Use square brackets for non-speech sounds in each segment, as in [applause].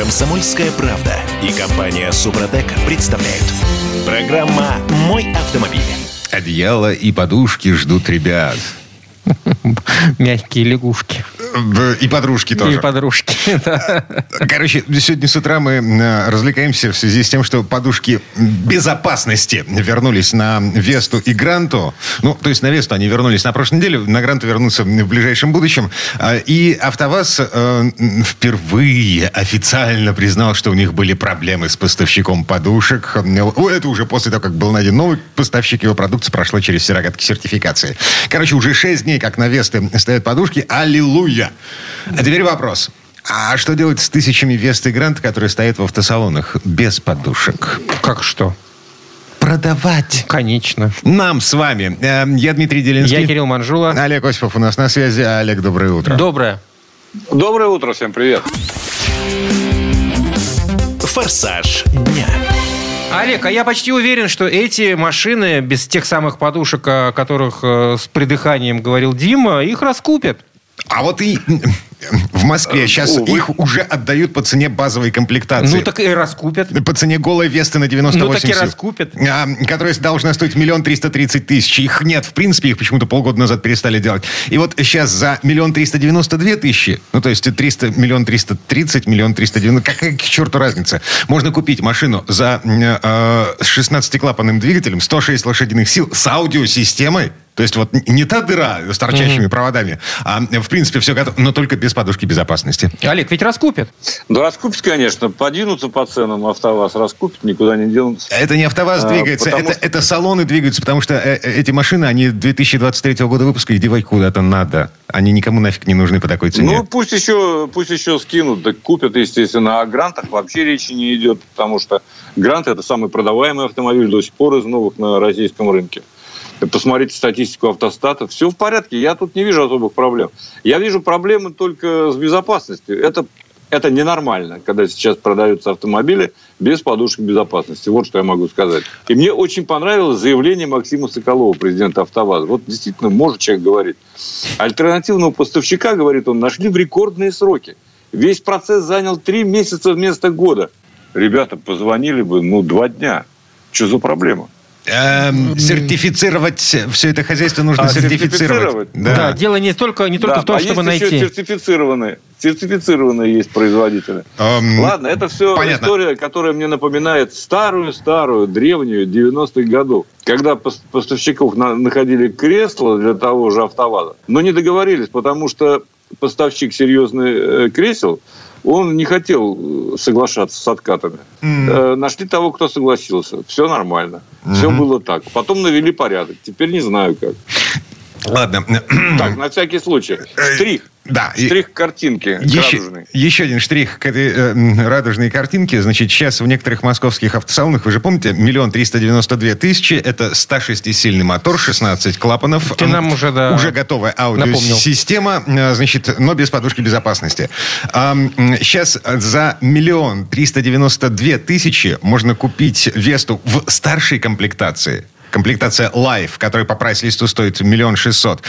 Комсомольская правда и компания Супротек представляют. Программа «Мой автомобиль». Одеяло и подушки ждут ребят. [laughs] Мягкие лягушки. И подружки тоже. И подружки. [laughs] Короче, сегодня с утра мы э, развлекаемся в связи с тем, что подушки безопасности вернулись на Весту и Гранту. Ну, то есть на Весту они вернулись на прошлой неделе, на Гранту вернутся в ближайшем будущем. А, И АвтоВАЗ э, впервые официально признал, что у них были проблемы с поставщиком подушек. Это уже после того, как был найден новый поставщик, его продукция прошла через все рогатки сертификации. Короче, уже 6 дней, как на Весты стоят подушки. Аллилуйя! А теперь вопрос. А что делать с тысячами Вест и Грант, которые стоят в автосалонах без подушек? Как что? Продавать. Конечно. Нам с вами. Э, Я Дмитрий Делинский. Я Кирилл Манжула. Олег Осипов у нас на связи. Олег, доброе утро. Доброе. Доброе утро, всем привет. «Форсаж дня». Олег, а я почти уверен, что эти машины без тех самых подушек, о которых э, с придыханием говорил Дима, их раскупят. А вот и в Москве сейчас увы. их уже отдают по цене базовой комплектации. Ну так и раскупят. По цене голой Весты на 98 Ну так и сил. раскупят. А, которая должна стоить миллион триста тридцать тысяч. Их нет, в принципе, их почему-то полгода назад перестали делать. И вот сейчас за миллион триста девяносто две тысячи, ну то есть 300, миллион триста тридцать, миллион триста девяносто, какая к черту разница? Можно купить машину за э, 16-клапанным двигателем, 106 лошадиных сил с аудиосистемой, то есть вот не та дыра с торчащими проводами, а в принципе все готово, но только без подушки безопасности. Олег, ведь раскупят. Да раскупить, конечно, подвинутся по ценам, АвтоВАЗ раскупит, никуда не денутся. Это не АвтоВАЗ А, двигается, это, что- это салоны двигаются, потому что э, э, эти машины, они 2023 года выпуска, их девать куда-то надо. Они никому нафиг не нужны по такой цене. Ну, пусть еще, пусть еще скинут, так купят, естественно. О грантах вообще речи не идет, потому что грант – это самый продаваемый автомобиль до сих пор из новых на российском рынке. Посмотрите статистику автостата. Все в порядке. Я тут не вижу особых проблем. Я вижу проблемы только с безопасностью. Это, это ненормально, когда сейчас продаются автомобили без подушек безопасности. Вот что я могу сказать. И мне очень понравилось заявление Максима Соколова, президента АвтоВАЗа. Вот действительно может человек говорить. Альтернативного поставщика, говорит он, нашли в рекордные сроки. Весь процесс занял три месяца вместо года. Ребята позвонили бы, ну, два дня. Что за проблема? Эм, сертифицировать все это хозяйство нужно А, сертифицировать. сертифицировать? Да. Да. дело не только, не только Да, в том, а чтобы есть еще найти. сертифицированные. Сертифицированные есть производители. Эм, Ладно, это все понятно. история, которая мне напоминает старую-старую, древнюю 90-х годов, когда пос- поставщиков на- находили кресла для того же АвтоВАЗа, но не договорились, потому что поставщик серьезный э, кресел, он не хотел э, соглашаться с откатами. Э, Нашли того, кто согласился. Все нормально. Все было так. Потом навели порядок. Теперь не знаю как. Ладно. Так, на всякий случай. Штрих. Да. Штрих картинки Еще, радужный. еще один штрих к этой э, радужной картинке. Значит, сейчас в некоторых московских автосалонах, вы же помните, миллион триста девяносто две тысячи. Это 106-сильный мотор, 16 клапанов. Ты нам уже, да, Уже готовая напомнил. аудиосистема, э, значит, но без подушки безопасности. сейчас за миллион триста девяносто две тысячи можно купить Весту в старшей комплектации. Комплектация Life, которая по прайс-листу стоит миллион шестьсот.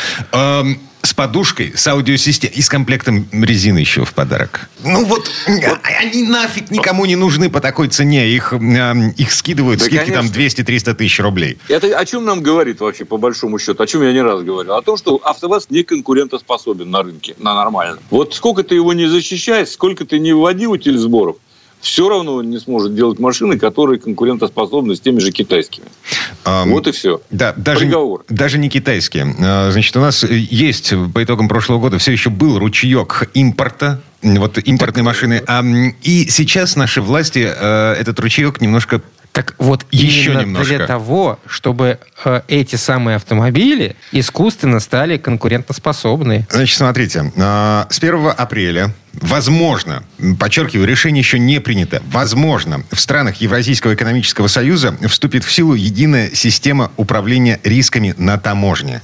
С подушкой, с аудиосистемой и с комплектом резины еще в подарок. Ну вот, они нафиг никому не нужны по такой цене. Их, эм, их скидывают, Да, скидки там конечно. 200-300 тысяч рублей. Это о чем нам говорит вообще, по большому счету? О чем я не раз говорил? О том, что АвтоВАЗ не конкурентоспособен на рынке, на нормально. Вот сколько ты его не защищаешь, сколько ты не вводи утиль сборов, все равно не сможет делать машины, которые конкурентоспособны с теми же китайскими. Эм, Вот и все. Да, даже, Приговор. даже не китайские. А, Значит, у нас есть по итогам прошлого года все еще был ручеек импорта, вот импортные машины. А, и сейчас наши власти э, этот ручеек немножко Так вот, Еще именно немножко. для того, чтобы э, эти самые автомобили искусственно стали конкурентоспособны. Значит, смотрите, а, с 1 апреля, возможно, подчеркиваю, решение еще не принято, возможно, в странах Евразийского экономического союза вступит в силу единая система управления рисками на таможне.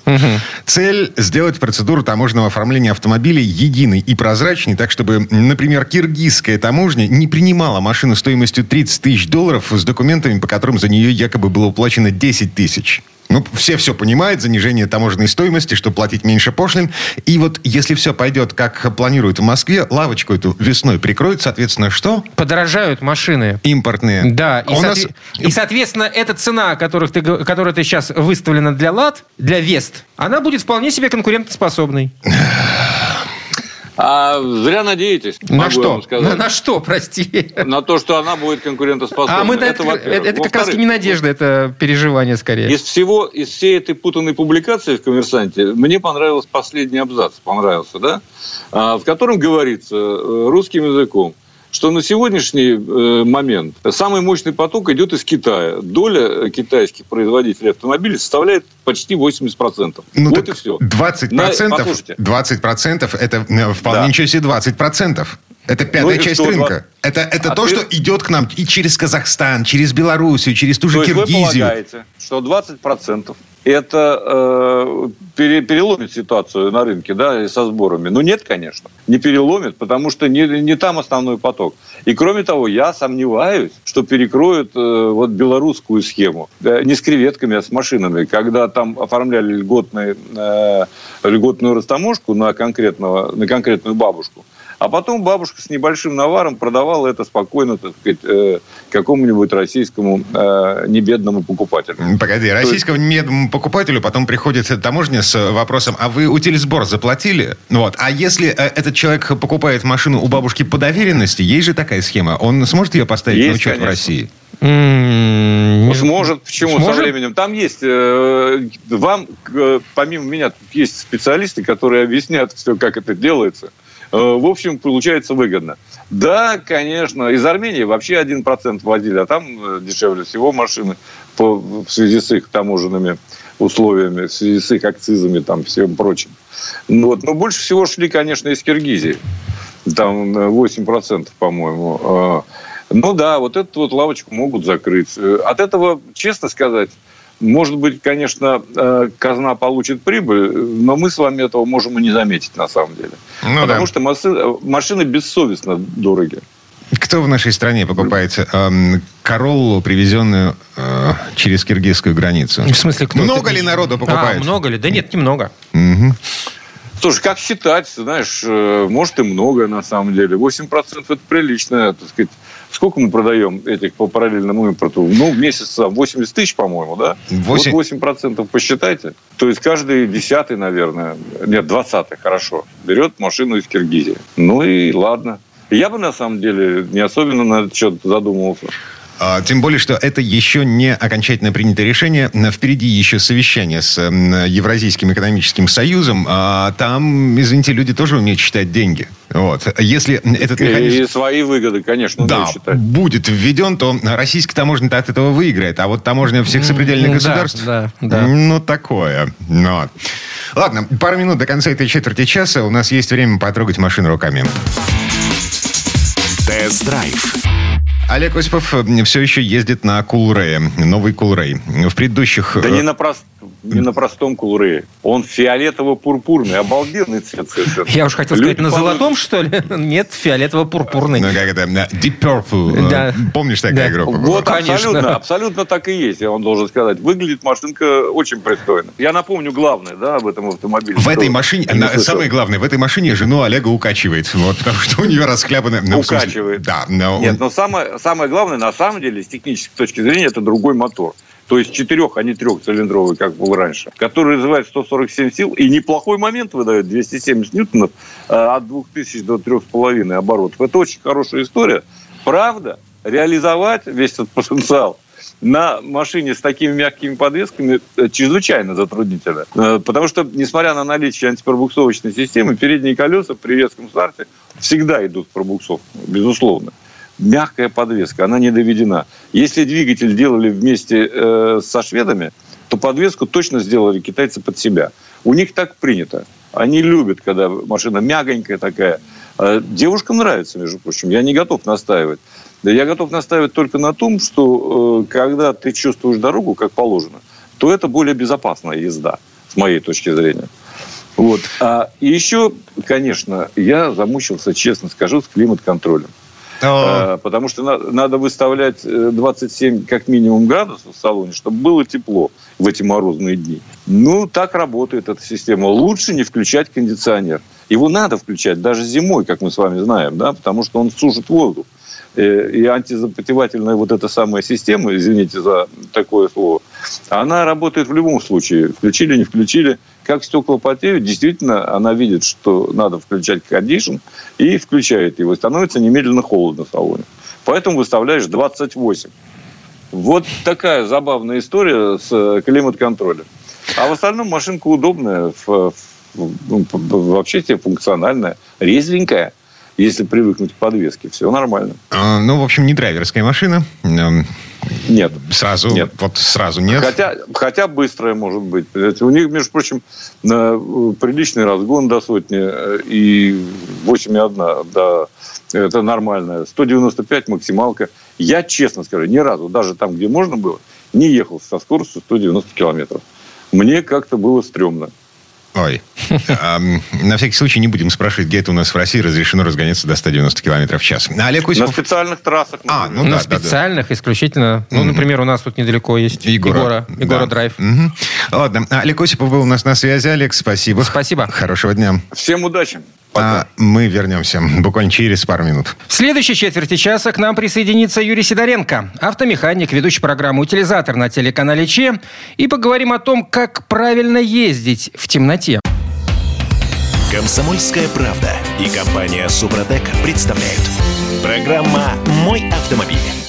Цель – сделать процедуру таможенного оформления автомобилей единой и прозрачной, так чтобы, например, киргизская таможня не принимала машину стоимостью 30 тысяч долларов с документами, по которым за нее якобы было уплачено 10 тысяч. Ну, все все понимают, занижение таможенной стоимости, чтобы платить меньше пошлин. И вот если все пойдет, как планируют в Москве, лавочку эту весной прикроют, соответственно, что? Подорожают машины. Импортные. Да, и, А нас... соотве- и, соответственно, эта цена, которых ты, которая ты сейчас выставлена для ЛАД, для Вест, она будет вполне себе конкурентоспособной. [laughs] А зря надеетесь. На что? На, на что, прости? На то, что она будет конкурентоспособна. А мы это, во-первых. это, это как раз не надежда, это переживание скорее. Из всего, из всей этой путанной публикации в «Коммерсанте» мне понравился последний абзац, понравился, да? А, в котором говорится э, русским языком, что на сегодняшний э, момент самый мощный поток идет из Китая. Доля китайских производителей автомобилей составляет почти 80%. Ну, вот и все. 20%, На- послушайте. 20% это э, вполне Да. ничего себе 20%. Это пятая Ну часть что, рынка. два- Это, это А то, ты- что идет к нам и через Казахстан, через Белоруссию, через ту же То есть вы Киргизию. полагаете, что 20% это э, пере- переломит ситуацию на рынке, да, со сборами? Ну, нет, конечно. Не переломит, потому что не, не там основной поток. И кроме того, я сомневаюсь, что перекроют э, вот белорусскую схему. Э, не с креветками, а с машинами. Когда там оформляли льготный, э, льготную растаможку на, конкретного, на конкретную бабушку, а потом бабушка с небольшим наваром продавала это спокойно, так сказать, э, какому-нибудь российскому э, небедному покупателю. Погоди, российскому медному покупателю потом приходит таможня с вопросом, а вы утилизбор заплатили? Вот. А если э, этот человек покупает машину у бабушки по доверенности, есть же такая схема, он сможет ее поставить на Есть, учет в конечно. России? М, Ну, Сможет. Почему? Со Сможет? временем. Там есть... э, вам, э, помимо меня, тут есть специалисты, которые объяснят все, как это делается. Э, В общем, получается выгодно. Да, конечно. Из Армении вообще 1% возили, а там э, дешевле всего машины по, в связи с их таможенными условиями, в связи с их акцизами, там, всем прочим. Ну, вот. Но больше всего шли, конечно, из Киргизии. Там э, 8%, по-моему. Э, Ну да, вот эту вот лавочку могут закрыть. Э, От этого, честно сказать, может быть, конечно, э, казна получит прибыль, но мы с вами этого можем и не заметить на самом деле. Ну Потому да. что машины, машины бессовестно дороги. Кто в нашей стране покупает эм, Короллу, привезенную э, через киргизскую границу? В смысле, кто? Много Ты- ли народу А, покупает? много ли? Да нет, немного. Мгм. Слушай, как считать, знаешь, э, может и много на самом деле. 8% это прилично, так сказать. Сколько мы продаем этих по параллельному импорту? Ну, в месяц там, 80 тысяч, по-моему, да? Восемь- Вот 8% посчитайте. То есть каждый десятый, наверное, нет, двадцатый, хорошо, берет машину из Киргизии. Ну и ладно. Я бы, на самом деле, не особенно на этот счет задумывался. А, Тем более, что это еще не окончательно принятое решение. На- Впереди еще совещание с м, Евразийским экономическим союзом. А Там, извините, люди тоже умеют считать деньги. Вот. Если этот механизм... И свои выгоды, конечно, Да, будет введен, то российская таможня от этого выиграет. А вот таможня всех сопредельных Да, государств... да, да. Ну, такое. Вот. Ладно, пару минут до конца этой четверти часа. У нас есть время потрогать машину руками. Тест-драйв. Олег Осипов все еще ездит на Кулрее. Новый Кулрей. В предыдущих... Да э, не на, прост- не на простом кулре. Он фиолетово-пурпурный, обалденный цвет совершенно. Я уж хотел Люди сказать, на падают- золотом, что ли? [laughs] Нет, фиолетово-пурпурный. Ну, как это? Deep Purple. Да. Э, Помнишь, такая Да. группа была? Вот Конечно. абсолютно, абсолютно так и есть, я вам должен сказать. Выглядит машинка очень пристойно. Я напомню главное, да, об этом автомобиле. В этой машине, не на- самое главное, в этой машине жену Олега укачивает. Вот, [laughs] потому что у нее расхлябанная... ну, Укачивает. Да. но Нет, он- но самое, самое главное, на самом деле, с технической точки зрения, это другой мотор. То есть четырех, а не трехцилиндровый, как был раньше. Который развивает 147 сил и неплохой момент выдает 270 ньютонов э, от 2000 до 3,5 оборотов. Это очень хорошая история. Правда, реализовать весь этот потенциал на машине с такими мягкими подвесками э, чрезвычайно затруднительно. Э, Потому что, несмотря на наличие антипробуксовочной системы, передние колеса при резком старте всегда идут в пробуксовку, безусловно. Мягкая подвеска, она не доведена. Если двигатель делали вместе э, со шведами, то подвеску точно сделали китайцы под себя. У них так принято. Они любят, когда машина мягонькая такая. Э, Девушкам нравится, между прочим. Я не готов настаивать. Да я готов настаивать только на том, что э, когда ты чувствуешь дорогу, как положено, то это более безопасная езда, с моей точки зрения. Вот. А, еще, конечно, я замучился, честно скажу, с климат-контролем. О. Э, Потому что на- надо выставлять э, 27 как минимум градусов в салоне, чтобы было тепло в эти морозные дни. Ну, так работает эта система. Лучше не включать кондиционер. Его надо включать даже зимой, как мы с вами знаем, да, потому что он сушит воздух. Э, И антизапотевательная вот эта самая система, извините за такое слово, она работает в любом случае. Включили, не включили. Как стекла потеют, действительно, она видит, что надо включать кондишн, и включает его. Становится немедленно холодно в салоне. Поэтому выставляешь 28. Вот такая забавная история с э, климат-контролем. А в остальном машинка удобная, в- в- ну, вообще тебе функциональная, резвенькая. Если привыкнуть к подвеске, все нормально. А, Ну, в общем, не драйверская машина. Эм, Нет. Сразу, Нет. вот сразу нет. Хотя, хотя быстрая может быть. У них, между прочим, э, приличный разгон до сотни э, и 8,1 до... Это нормальная. 195 максималка. Я, честно скажу, ни разу, даже там, где можно было, не ехал со скоростью 190 километров. Мне как-то было стрёмно. Ой. На всякий случай не будем спрашивать, где это у нас в России разрешено разгоняться до 190 км в час. Олег На Осипов... специальных трассах. А, ну на да, да, да. специальных исключительно. Ну, например, у нас тут недалеко есть Егора. Егора, Егора Да. Драйв. Мгм. Ладно, Олег Осипов был у нас на связи. Олег, спасибо. Спасибо. Хорошего дня. Всем удачи. Пока. А мы вернемся буквально через пару минут. В следующей четверти часа к нам присоединится Юрий Сидоренко, автомеханик, ведущий программы «Утилизатор» на телеканале ЧЕ. И поговорим о том, как правильно ездить в темноте. Комсомольская правда и компания Супротек представляют. Программа «Мой автомобиль».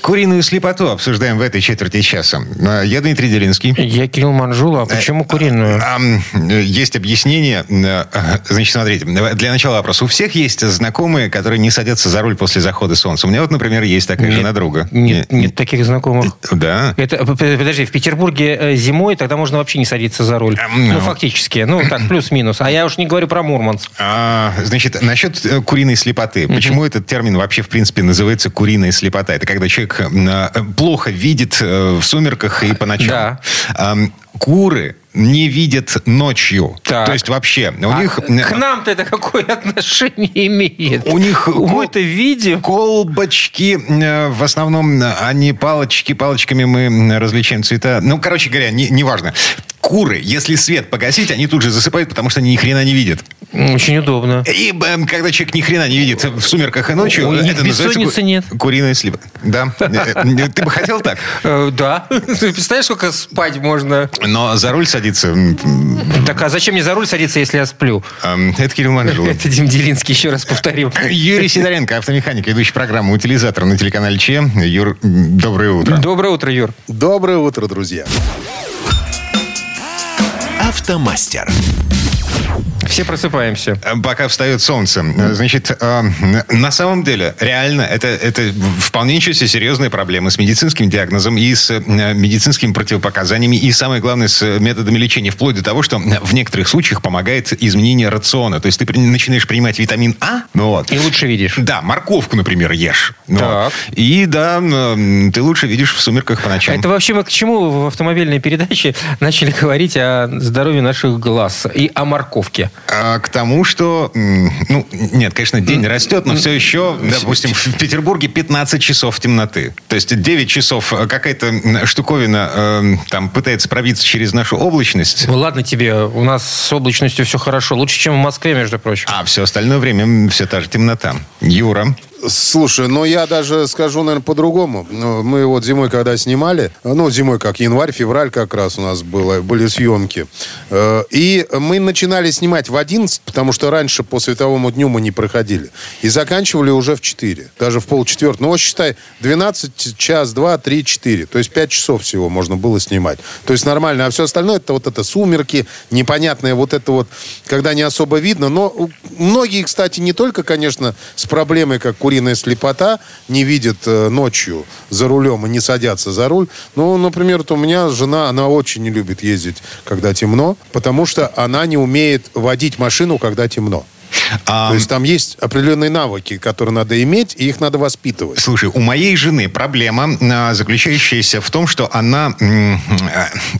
Куриную слепоту обсуждаем в этой четверти часа. А, Я Дмитрий Делинский. Я Кирилл Манжула. А почему куриную? Э, Есть объяснение. Э, Значит, смотрите, для начала вопрос. У всех есть знакомые, которые не садятся за руль после захода солнца. У меня вот, например, есть такая Нет, жена друга. Нет, Не- нет таких знакомых. Да. Это, подожди, в Петербурге э, зимой тогда можно вообще не садиться за руль. Ам, Ну, ну. фактически. Ну, так, плюс-минус. А я уж не говорю про Мурманск. А, значит, насчет э, куриной слепоты. Почему этот термин вообще, в принципе, называется куриная слепота? Это когда человек э, плохо видит э, в сумерках и по ночам. Да. Куры не видят ночью. Так. То есть вообще у А них... к нам-то это какое отношение имеет? У них Мы это видим. Колбочки, э, в основном, э, они палочки, палочками мы различаем цвета. Ну, короче говоря, не- неважно. Куры, если свет погасить, они тут же засыпают, потому что они ни хрена не видят. Очень удобно. И э, когда человек ни хрена не видит в сумерках и ночью, У это называется нет. куриная слива. Да. Э, э, Ты бы хотел так? Э, да. [laughs] Ты представляешь, сколько спать можно? Но за руль садиться... Так, а зачем мне за руль садиться, если я сплю? эм, Это Кирилл Манжулов. [laughs] Это Дим Делинский, еще раз повторим. Юрий Сидоренко, автомеханик, ведущий программы «Утилизатор» на телеканале ЧЕ. Юр, доброе утро. Доброе утро, Юр. Доброе утро, друзья. Автомастер. Все просыпаемся. Э, Пока встает солнце. Э, Значит, э, на самом деле, реально, это, это вполне ничего себе серьезная проблема с медицинским диагнозом и с э, медицинскими противопоказаниями, и самое главное, с методами лечения, вплоть до того, что в некоторых случаях помогает изменение рациона. То есть ты начинаешь принимать витамин А, ну вот. И лучше видишь. Да, морковку, например, ешь. Ну Так. вот. И да, ты лучше видишь в сумерках по ночам. Это вообще мы к чему в автомобильной передаче [laughs] начали говорить о здоровье наших глаз и о морковке? А, к тому, что, ну, нет, конечно, день растет, но все еще, допустим, в Петербурге 15 часов темноты. То есть 9 часов э, какая-то штуковина э, там пытается пробиться через нашу облачность, Ну, ладно тебе, у нас с облачностью все хорошо. Лучше, чем в Москве, между прочим. а все остальное время все та же темнота. Юра. Слушай, ну я даже скажу, наверное, по-другому. Ну, Мы вот зимой, когда снимали, ну, зимой как январь, февраль как раз у нас было, были съемки. Э, И мы начинали снимать в 11, потому что раньше по световому дню мы не проходили. И заканчивали уже в 4, даже в полчетвертого. Ну, вот считай, 12, час, 2, 3, 4. То есть 5 часов всего можно было снимать. То есть нормально. А все остальное, это вот это сумерки, непонятное вот это вот, когда не особо видно. Но многие, кстати, не только, конечно, с проблемой, как куриная слепота, не видят э, ночью за рулем и не садятся за руль. Ну, например, вот у меня жена, она очень не любит ездить, когда темно, потому что она не умеет водить машину, когда темно. А, То есть там есть определенные навыки, которые надо иметь, и их надо воспитывать. Слушай, у моей жены проблема, а, заключающаяся в том, что она э,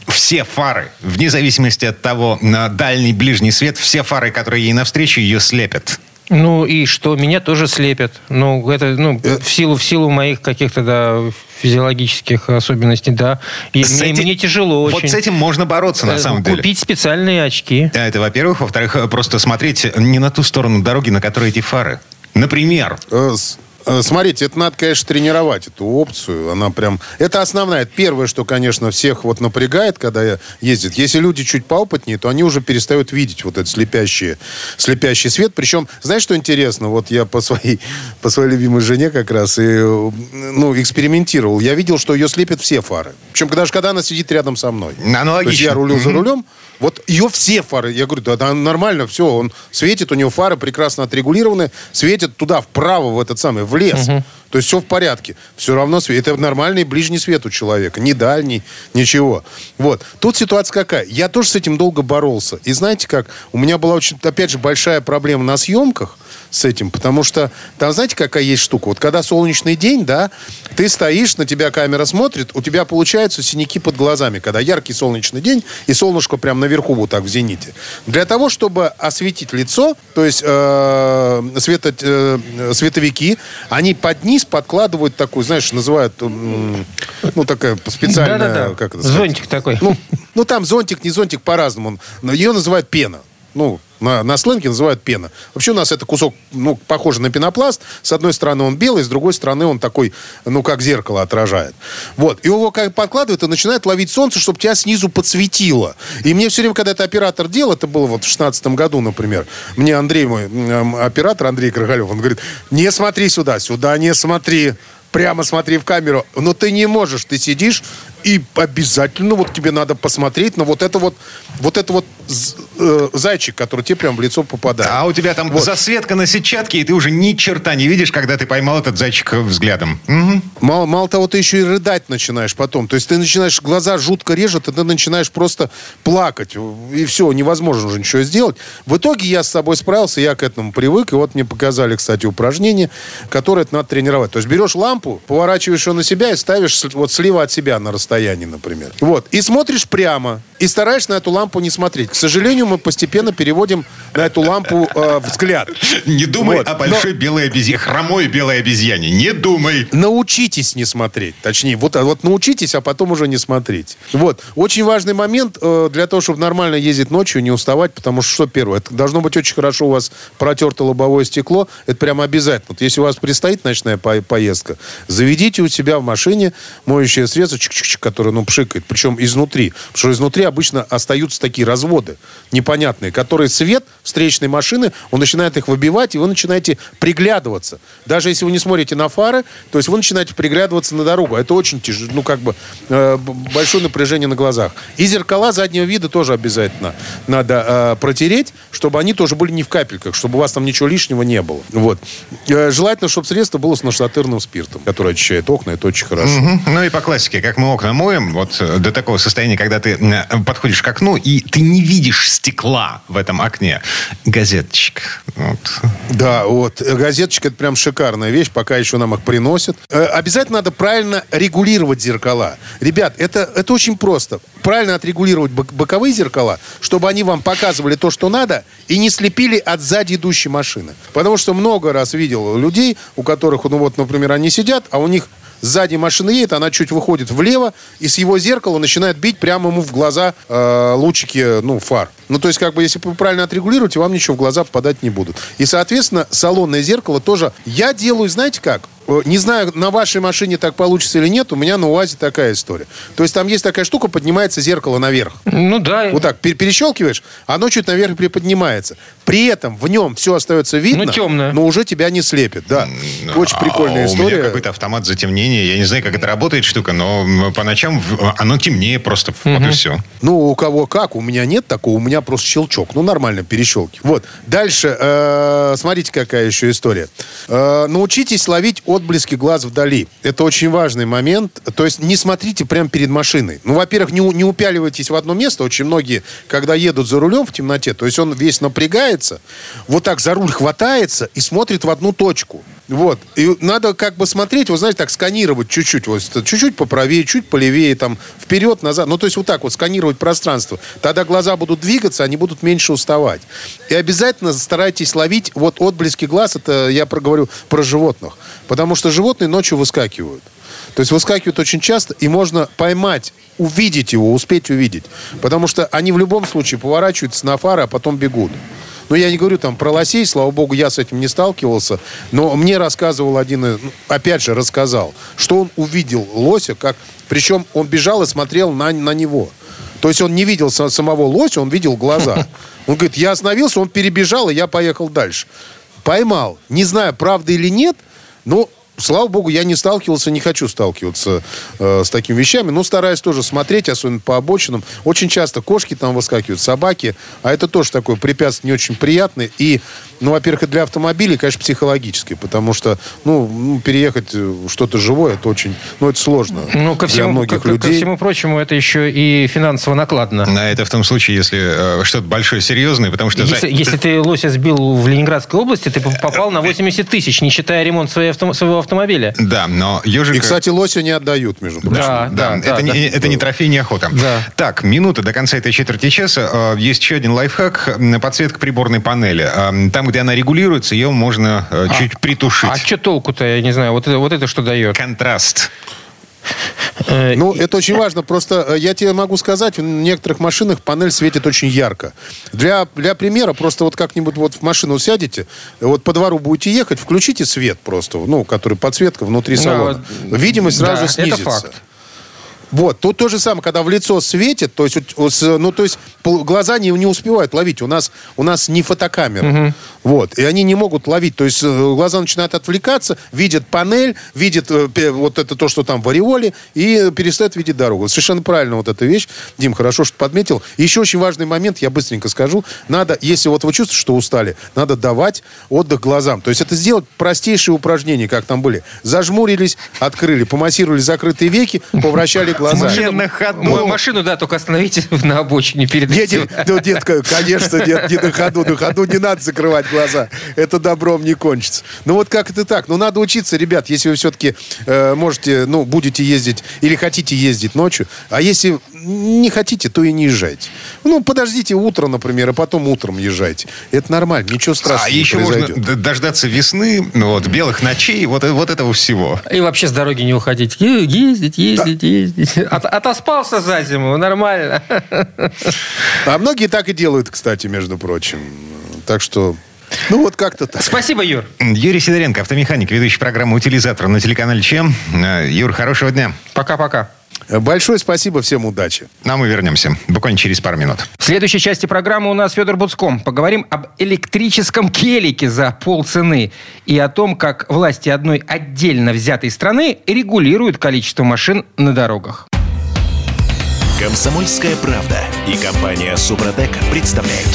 все фары, вне зависимости от того, на дальний, ближний свет, все фары, которые ей навстречу, ее слепят. Ну и что, меня тоже слепят. Ну, это, ну, Э. в силу, в силу моих каких-то, да, физиологических особенностей, да. И С мне, этим- мне тяжело очень. Вот с этим можно бороться, на Э, самом деле. Купить специальные очки. А Это, во-первых. Во-вторых, э, просто смотреть не на ту сторону дороги, на которой эти фары. Например, Э, э, Смотрите, это надо, конечно, тренировать, эту опцию. Она прям... Это основная. Это первое, что, конечно, всех вот напрягает, когда ездит. Если люди чуть поопытнее, то они уже перестают видеть вот этот слепящий, слепящий свет. Причем, знаешь, что интересно? Вот я по своей, по своей любимой жене как раз и, э, ну, экспериментировал. Я видел, что ее слепят все фары. Причем даже когда она сидит рядом со мной. Аналогично. То есть я рулю за рулем, вот ее все фары, я говорю, да, да, нормально, все, он светит, у него фары прекрасно отрегулированы, светит туда, вправо, в этот самый, в лес. То есть все в порядке. Все равно свет. Это нормальный ближний свет у человека, не дальний, ничего. Вот. Тут ситуация какая? Я тоже с этим долго боролся. И знаете как? У меня была очень, опять же, большая проблема на съемках с этим, потому что там, знаете, какая есть штука? Вот когда солнечный день, да, ты стоишь, на тебя камера смотрит, у тебя получаются синяки под глазами, когда яркий солнечный день, и солнышко прям наверху вот так в зените. Для того, чтобы осветить лицо, то есть э, свето- э, световики, они под низ подкладывают такую, знаешь, называют, ну, такая специальная, Да-да-да. как это сказать? Зонтик такой. Ну, ну, там зонтик, не зонтик, по-разному. Но Ее называют пена. Ну, на, на сленге называют пена. Вообще у нас это кусок, ну, похожий на пенопласт. С одной стороны он белый, с другой стороны он такой, ну, как зеркало отражает. Вот. И его как подкладывают и начинает ловить солнце, чтобы тебя снизу подсветило. И мне все время, когда это оператор делал, это было вот в 16 году, например, мне Андрей, мой м, оператор Андрей Крогалев, он говорит, не смотри сюда, сюда не смотри. Прямо смотри в камеру. Но ты не можешь, ты сидишь, и обязательно вот тебе надо посмотреть на вот это вот, вот это вот э, зайчик, который тебе прям в лицо попадает. а у тебя там Вот. засветка на сетчатке, и ты уже ни черта не видишь, когда ты поймал этот зайчик взглядом. Мгм. Мало, мало того, ты еще и рыдать начинаешь потом. То есть ты начинаешь, глаза жутко режет, и ты начинаешь просто плакать. И все, невозможно уже ничего сделать. В итоге я с собой справился, я к этому привык. И вот мне показали, кстати, упражнение, которое надо тренировать. То есть берешь лампу, поворачиваешь ее на себя и ставишь вот слева от себя на расстоянии, например. Вот. И смотришь прямо. И стараешься на эту лампу не смотреть. К сожалению, мы постепенно переводим на эту лампу э, взгляд. Не думай Вот. о большой белой обезьяне, хромой белой обезьяне. Не думай. научитесь не смотреть. Точнее, вот, а вот научитесь, а потом уже не смотреть. Вот. Очень важный момент э, для того, чтобы нормально ездить ночью, не уставать, потому что что первое? Это должно быть очень хорошо у вас протерто лобовое стекло. Это прямо обязательно. Вот если у вас предстоит ночная по- поездка, заведите у себя в машине моющее средство, чик-чик-чик, которое, ну, пшикает. Причем изнутри. Потому что изнутри обычно остаются такие разводы непонятные, которые свет встречной машины, он начинает их выбивать, и вы начинаете приглядываться. Даже если вы не смотрите на фары, то есть вы начинаете приглядываться на дорогу. Это очень тяжело, ну, как бы, э, большое напряжение на глазах. И зеркала заднего вида тоже обязательно надо э, протереть, чтобы они тоже были не в капельках, чтобы у вас там ничего лишнего не было. Вот. Э, желательно, чтобы средство было с нашатырным спиртом, который очищает окна, это очень хорошо. Мгм. Ну и по классике, как мы окна моем, вот э, до такого состояния, когда ты подходишь к окну, и ты не видишь стекла в этом окне. Газеточка. Вот. Да, вот. Газеточка это прям шикарная вещь, пока еще нам их приносят. Э, Обязательно надо правильно регулировать зеркала. Ребят, это, это очень просто. Правильно отрегулировать бок- боковые зеркала, чтобы они вам показывали то, что надо, и не слепили от сзади идущей машины. Потому что много раз видел людей, у которых, ну вот, например, они сидят, а у них сзади машина едет, она чуть выходит влево, и с его зеркала начинает бить прямо ему в глаза э, лучики, ну, фар. Ну, то есть, как бы, если вы правильно отрегулируете, вам ничего в глаза попадать не будут. И, соответственно, салонное зеркало тоже... Я делаю, знаете как? Э, Не знаю, на вашей машине так получится или нет, у меня на УАЗе такая история. То есть, там есть такая штука, поднимается зеркало наверх. Ну да. Вот так, пер- перещелкиваешь, оно чуть наверх приподнимается. При этом в нем все остается видно, Ну, темно. но уже тебя не слепит. Да. Очень прикольная А история. У меня какой-то автомат затемнения. Я не знаю, как это работает штука, но по ночам оно темнее просто. Вот и все. Ну, у кого как, у меня нет такого, у меня просто щелчок. Ну, нормально, перещелки. Вот. Дальше, э, смотрите, какая еще история. Э, научитесь ловить отблески глаз вдали. Это очень важный момент. То есть не смотрите прямо перед машиной. Ну, во-первых, не, не упяливайтесь в одно место. Очень многие, когда едут за рулем в темноте, то есть он весь напрягается, вот так за руль хватается и смотрит в одну точку. Вот. И надо как бы смотреть, вы знаете, так сканировать чуть-чуть. Вот, чуть-чуть поправее, чуть полевее, там, вперед, назад. Ну, то есть вот так вот сканировать пространство. Тогда глаза будут двигаться, они будут меньше уставать. И обязательно старайтесь ловить вот отблески глаз. Это я проговорю про животных. Потому что животные ночью выскакивают. То есть выскакивают очень часто, и можно поймать, увидеть его, успеть увидеть. Потому что они в любом случае поворачиваются на фары, а потом бегут. Ну, я не говорю там про лосей, слава богу, я с этим не сталкивался, но мне рассказывал один, ну, опять же, рассказал, что он увидел лося, как, причем он бежал и смотрел на, на него. То есть он не видел самого лося, он видел глаза. [laughs] Он говорит, я остановился, он перебежал, и я поехал дальше. Поймал. Не знаю, правда или нет, но слава богу, я не сталкивался, не хочу сталкиваться э, с такими вещами. Но стараюсь тоже смотреть, особенно по обочинам. Очень часто кошки там выскакивают, собаки. А это тоже такое препятствие не очень приятное. И, ну, во-первых, и для автомобилей, конечно, психологически. Потому что, ну, переехать что-то живое, это очень, ну, это сложно ну, ко всему, для многих ко, людей. Ко всему прочему, это еще и финансово накладно. На это в том случае, если э, что-то большое, серьезное, потому что... Если, за... если ты лося сбил в Ленинградской области, ты попал на 80 тысяч, не считая ремонт своего, своего автомобиля автомобиля. Да, но ежика... И, кстати, лося не отдают, между прочим. Да, Да, да, это, да, не, да. это не трофей, не охота. Да. Так, минута до конца этой четверти часа. Э, Есть еще один лайфхак. Подсветка приборной панели. Э, Там, где она регулируется, ее можно э, чуть притушить. А что толку-то, я не знаю, вот это, вот это что дает? Контраст. Э, Ну, это очень важно. Просто э, я тебе могу сказать, в некоторых машинах панель светит очень ярко. Для, для примера, просто вот как-нибудь вот в машину сядете, вот по двору будете ехать, включите свет просто, ну, который подсветка внутри салона. вот, Видимость да, сразу это снизится. факт. Вот, тут то же самое, когда в лицо светит, то есть, ну, то есть глаза не, не успевают ловить. У нас, у нас не фотокамера. Вот, и они не могут ловить. То есть э, глаза начинают отвлекаться, видят панель, видят э, вот это то, что там в ореоле, и перестают видеть дорогу. Совершенно правильно вот эта вещь. Дим, хорошо, что подметил. Еще очень важный момент, я быстренько скажу. Надо, если вот вы чувствуете, что устали, надо давать отдых глазам. То есть это сделать простейшие упражнения, как там были. Зажмурились, открыли, помассировали закрытые веки, повращали глаза. Машина на ходу. М- Машину, да, только остановите [laughs] на обочине перед Нет, нет, ну, детка, конечно, нет, не на ходу. На ходу не надо закрывать глаза. Это добром не кончится. Ну вот как это так? Ну надо учиться, ребят, если вы все-таки э, можете, ну, будете ездить или хотите ездить ночью. А если не хотите, то и не езжайте. Ну, подождите утро, например, а потом утром езжайте. Это нормально, ничего страшного А не еще можно произойдет. д- дождаться весны, ну, вот, белых ночей, вот, вот этого всего. И вообще с дороги не уходить. Ездить, ездить, ездить. От- отоспался за зиму, нормально. А многие так и делают, кстати, между прочим. Так что, ну вот как-то так. Спасибо, Юр. Юрий Сидоренко, автомеханик, ведущий программы «Утилизатор» на телеканале ЧЕМ. Э, Юр, хорошего дня. Пока-пока. Большое спасибо, всем удачи. Ну, а мы вернемся буквально через пару минут. В следующей части программы у нас Федор Буцком. Поговорим об электрическом келике за полцены и о том, как власти одной отдельно взятой страны регулируют количество машин на дорогах. Комсомольская правда и компания Супротек представляют.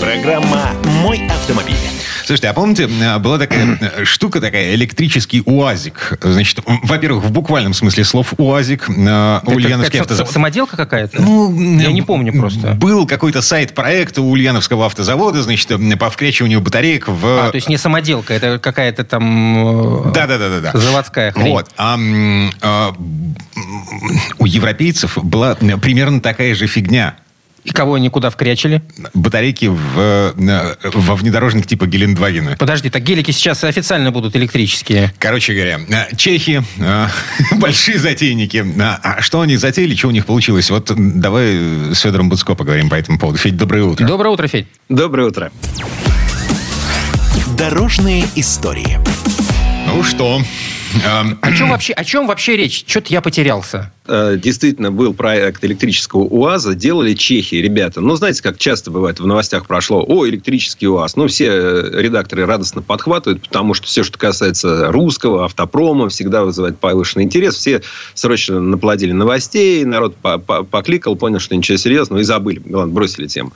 Программа «Мой автомобиль». Слушайте, а помните, э, была такая э, штука такая, электрический УАЗик. Значит, во-первых, в буквальном смысле слов УАЗик, э, Это Ульяновский какая-то автозавод. самоделка какая-то? Ну, Я не помню просто. Был какой-то сайт проекта у Ульяновского автозавода, значит, по вкречиванию батареек в... А, то есть не самоделка, это какая-то там э, Да, да, да, да, да. заводская хрень. Вот. А, а, у европейцев была примерно такая же фигня. И кого они куда вкрячили? Батарейки в, э, во внедорожник типа Гелендвагена. Подожди, так гелики сейчас официально будут электрические. Короче говоря, э, чехи, э, [laughs] большие затейники. А что они затеяли, что у них получилось? Вот давай с Федором Буцко поговорим по этому поводу. Федь, доброе утро. Доброе утро, Федь. Доброе утро. Дорожные истории. Ну что? Эм, О чем вообще, о чем вообще речь? Что-то я потерялся. Э, Действительно, был проект электрического УАЗа. Делали чехи, ребята. Ну, знаете, как часто бывает в новостях прошло. О, электрический УАЗ. Ну, все э, редакторы радостно подхватывают, потому что все, что касается русского, автопрома, всегда вызывает повышенный интерес. Все срочно наплодили новостей, народ по- по- покликал, понял, что ничего серьезного, и забыли. Ладно, бросили тему.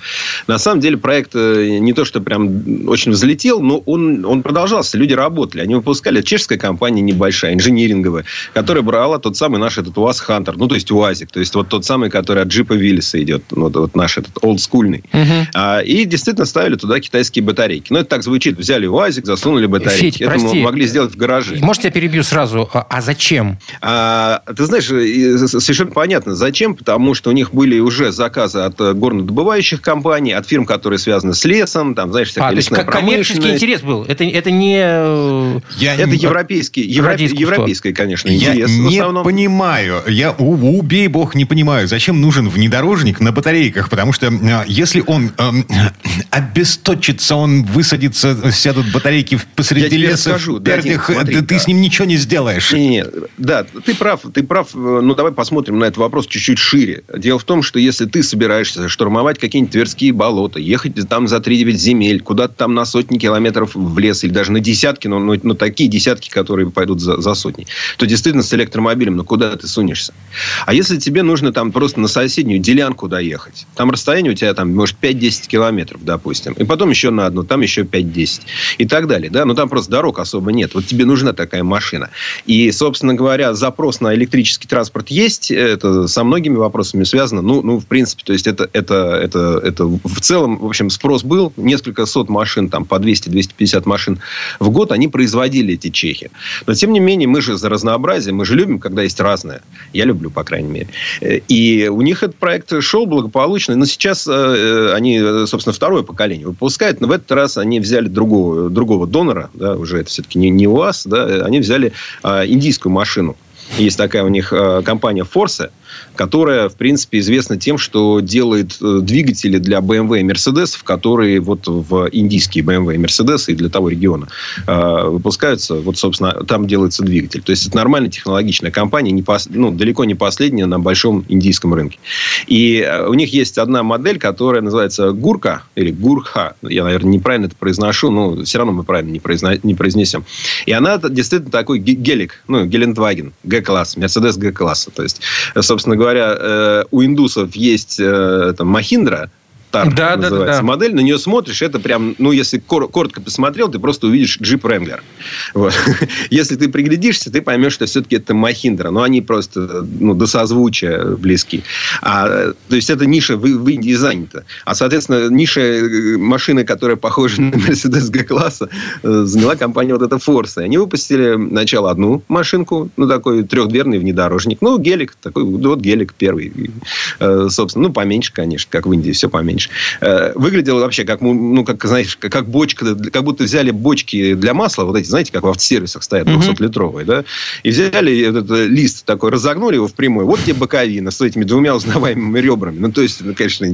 На самом деле, проект э, не то, что прям очень взлетел, но он, он продолжался. Люди работали. Они выпускали. Чешская компания небольшая, инжиниринговая, которая брала тот самый наш этот УАЗ Хантер Хантер, ну, то есть УАЗик, то есть вот тот самый, который от джипа Виллиса идет, ну, вот наш этот олдскульный. Угу. А, и действительно ставили туда китайские батарейки. Ну, это так звучит. Взяли УАЗик, засунули батарейки. Федь, это прости, могли сделать в гараже. Может, я перебью сразу? А, а зачем? А, ты знаешь, совершенно понятно, зачем. Потому что у них были уже заказы от э, горнодобывающих компаний, от фирм, которые связаны с лесом, там, знаешь, всякая а, лесная то есть, как коммерческий интерес был? Это, это не... Э, я это не... европейский, европ... европейский, конечно, интерес. Я не основном... понимаю. Я убей бог не понимаю, зачем нужен внедорожник на батарейках, потому что э, если он э, [clears throat] обесточится, он высадится, сядут батарейки посреди леса, скажу, в пердях, да, смотри, ты да. с ним ничего не сделаешь. Не, не, да, ты прав, ты прав. Ну, давай посмотрим на этот вопрос чуть-чуть шире. Дело в том, что если ты собираешься штурмовать какие-нибудь Тверские болота, ехать там за 3-9 земель, куда-то там на сотни километров в лес или даже на десятки, но, но, но такие десятки, которые пойдут за, за сотни, то действительно с электромобилем, ну куда ты сунешься? А если тебе нужно там просто на соседнюю делянку доехать, там расстояние у тебя там, может, 5-10 километров, допустим, и потом еще на одну, там еще 5-10 и так далее, да, но там просто дорог особо нет. Вот тебе нужна такая машина. И, собственно говоря, запрос на электрический транспорт есть, это со многими вопросами связано, ну, ну в принципе, то есть это, это, это, это в целом, в общем, спрос был, несколько сот машин, там, по 200-250 машин в год, они производили эти чехи. Но, тем не менее, мы же за разнообразие, мы же любим, когда есть разное. Я люблю, по крайней мере. И у них этот проект шел благополучно. Но сейчас э, они, собственно, второе поколение выпускают. Но в этот раз они взяли другого, другого донора. Да, уже это все-таки не, не УАЗ. Да, они взяли индийскую машину. Есть такая у них э, компания Force которая, в принципе, известна тем, что делает э, двигатели для BMW и Mercedes, которые вот в индийские BMW и Mercedes и для того региона э, выпускаются. Вот, собственно, там делается двигатель. То есть, это нормальная технологичная компания, не пос... ну, далеко не последняя на большом индийском рынке. И э, у них есть одна модель, которая называется Гурка или Гурха. Я, наверное, неправильно это произношу, но все равно мы правильно не, произно... не произнесем. И она действительно такой гелик, ну, Гелендваген, Г-класс, Mercedes Г-класса. То есть, собственно, собственно говоря, э, у индусов есть э, там, Махиндра, Стар да, называется да, да. модель, на нее смотришь, это прям, ну, если кор- коротко посмотрел, ты просто увидишь джип Wrangler. Вот. [laughs] если ты приглядишься, ты поймешь, что все-таки это Махиндра, но они просто, ну, до созвучия близки. А, то есть, это ниша в, в Индии занята. А, соответственно, ниша э, машины, которая похожа [laughs] на Mercedes G-класса, э, заняла компания вот эта Force. Они выпустили сначала одну машинку, ну, такой трехдверный внедорожник. Ну, гелик, такой, вот гелик первый. Э, собственно, ну, поменьше, конечно, как в Индии, все поменьше понимаешь. Э, выглядело вообще как, ну, как, знаешь, как бочка, как будто взяли бочки для масла, вот эти, знаете, как в автосервисах стоят, 200-литровые, да, и взяли этот э, лист такой, разогнули его в прямой, вот тебе боковина с этими двумя узнаваемыми ребрами. Ну, то есть, ну, конечно,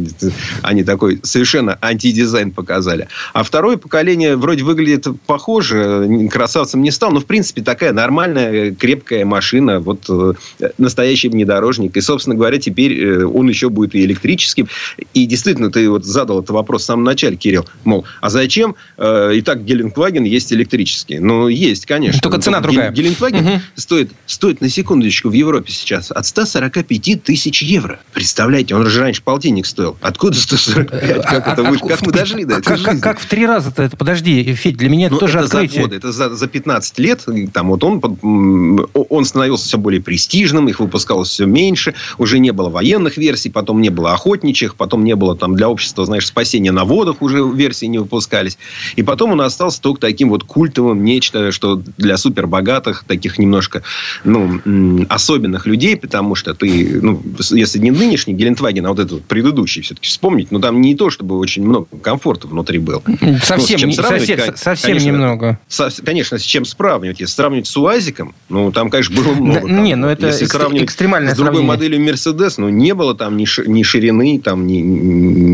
они такой совершенно антидизайн показали. А второе поколение вроде выглядит похоже, красавцем не стал, но, в принципе, такая нормальная, крепкая машина, вот э, настоящий внедорожник. И, собственно говоря, теперь он еще будет и электрическим. И действительно, ты ты вот задал этот вопрос в самом начале, Кирилл, мол, а зачем э, и так Геленваген есть электрический? Ну, есть, конечно. Только цена другая. Геленваген угу. стоит, стоит, на секундочку, в Европе сейчас от 145 тысяч евро. Представляете, он же раньше полтинник стоил. Откуда 145? Э, как, а, это, а, как мы дошли до этого? Как, как в три раза-то? Это, подожди, Федь, для меня это ну, тоже это открытие. За годы, это за, за 15 лет. Там вот он, он становился все более престижным, их выпускалось все меньше. Уже не было военных версий, потом не было охотничьих, потом не было там для общества, знаешь, спасения на водах уже версии не выпускались. И потом он остался только таким вот культовым, нечто, что для супербогатых, таких немножко, ну, особенных людей, потому что ты, ну, если не нынешний Гелендваген, а вот этот вот предыдущий все-таки вспомнить, ну, там не то, чтобы очень много комфорта внутри было. Совсем, ну, не, совсем, совсем конечно, немного. Со, конечно, с чем сравнивать? Если сравнивать с УАЗиком, ну, там, конечно, было много. Да, там, не, ну, это если экстр- сравнивать экстремальное с другой сравнение. моделью Мерседес, ну, не было там ни, ни ширины, там, ни,